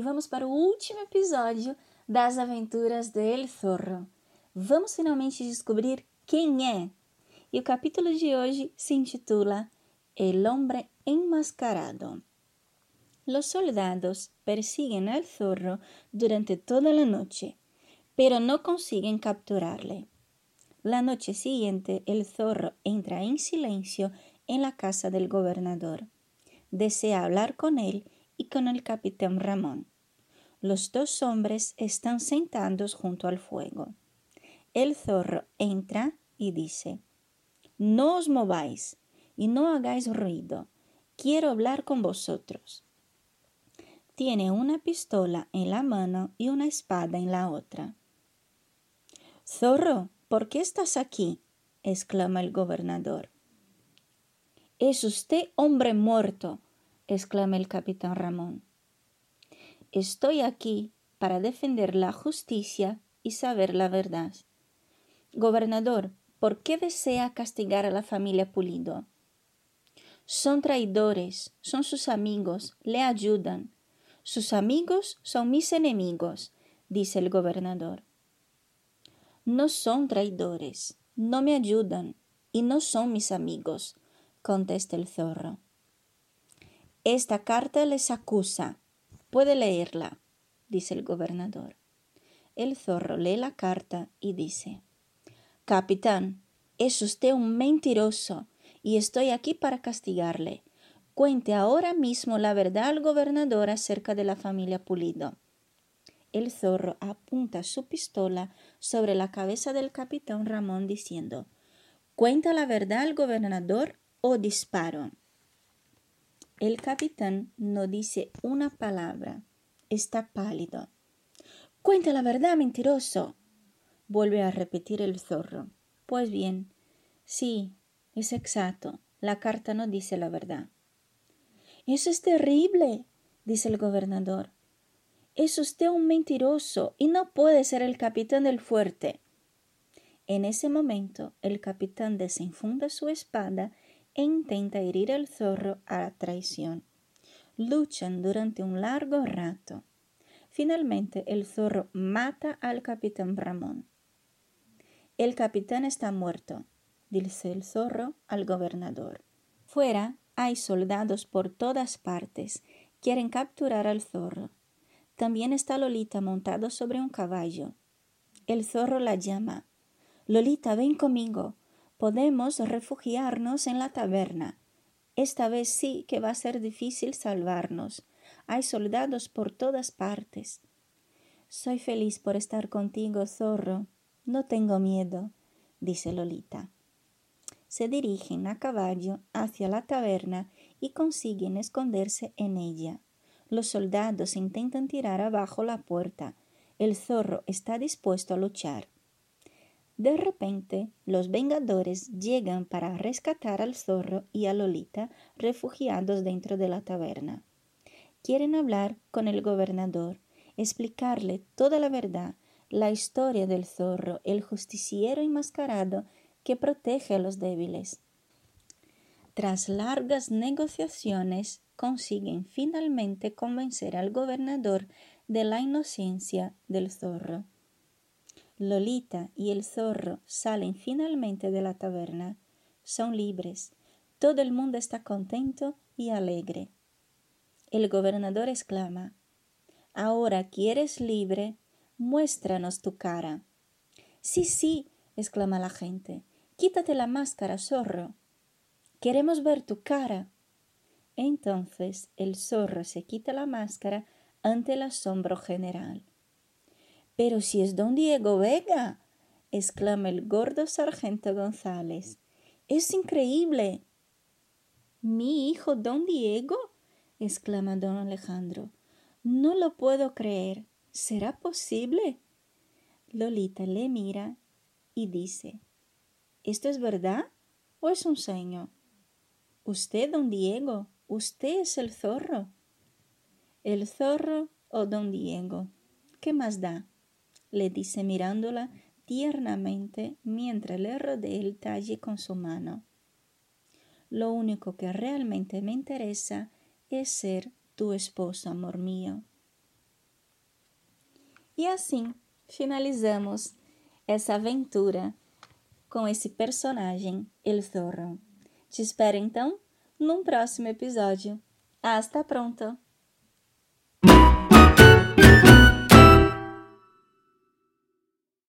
e vamos para o último episódio das aventuras de El Zorro. Vamos finalmente descobrir quem é. E o capítulo de hoje se intitula El hombre enmascarado. Los soldados persiguen al zorro durante toda la noche, pero no consiguen capturarle. La noche siguiente el zorro entra en silencio en la casa del gobernador. Desea hablar con él y con el capitán Ramón. Los dos hombres están sentados junto al fuego. El zorro entra y dice, No os mováis y no hagáis ruido. Quiero hablar con vosotros. Tiene una pistola en la mano y una espada en la otra. Zorro, ¿por qué estás aquí? exclama el gobernador. Es usted hombre muerto, exclama el capitán Ramón. Estoy aquí para defender la justicia y saber la verdad. Gobernador, ¿por qué desea castigar a la familia Pulido? Son traidores, son sus amigos, le ayudan, sus amigos son mis enemigos, dice el gobernador. No son traidores, no me ayudan y no son mis amigos, contesta el zorro. Esta carta les acusa. Puede leerla, dice el gobernador. El zorro lee la carta y dice Capitán, es usted un mentiroso y estoy aquí para castigarle. Cuente ahora mismo la verdad al gobernador acerca de la familia Pulido. El zorro apunta su pistola sobre la cabeza del capitán Ramón diciendo Cuenta la verdad al gobernador o disparo. El capitán no dice una palabra. Está pálido. Cuenta la verdad, mentiroso. Vuelve a repetir el zorro. Pues bien, sí, es exacto. La carta no dice la verdad. Eso es terrible, dice el gobernador. Es usted un mentiroso y no puede ser el capitán del fuerte. En ese momento el capitán desenfunda su espada e intenta herir al zorro a traición. Luchan durante un largo rato. Finalmente el zorro mata al capitán Ramón. El capitán está muerto, dice el zorro al gobernador. Fuera hay soldados por todas partes. Quieren capturar al zorro. También está Lolita montado sobre un caballo. El zorro la llama. Lolita, ven conmigo. Podemos refugiarnos en la taberna. Esta vez sí que va a ser difícil salvarnos. Hay soldados por todas partes. Soy feliz por estar contigo, zorro. No tengo miedo, dice Lolita se dirigen a caballo hacia la taberna y consiguen esconderse en ella. Los soldados intentan tirar abajo la puerta. El zorro está dispuesto a luchar. De repente, los vengadores llegan para rescatar al zorro y a Lolita refugiados dentro de la taberna. Quieren hablar con el gobernador, explicarle toda la verdad, la historia del zorro, el justiciero enmascarado que protege a los débiles. Tras largas negociaciones, consiguen finalmente convencer al gobernador de la inocencia del zorro. Lolita y el zorro salen finalmente de la taberna. Son libres. Todo el mundo está contento y alegre. El gobernador exclama Ahora que eres libre, muéstranos tu cara. Sí, sí, exclama la gente. Quítate la máscara, zorro. Queremos ver tu cara. Entonces el zorro se quita la máscara ante el asombro general. Pero si es don Diego Vega, exclama el gordo sargento González. Es increíble. ¿Mi hijo don Diego? exclama don Alejandro. No lo puedo creer. ¿Será posible? Lolita le mira y dice ¿Esto es verdad o es un sueño? Usted, don Diego, usted es el zorro. El zorro o don Diego, ¿qué más da? Le dice mirándola tiernamente mientras le rodea el talle con su mano. Lo único que realmente me interesa es ser tu esposo, amor mío. E assim finalizamos essa aventura com esse personagem, El Zorro. Te espero então num próximo episódio. Hasta pronto!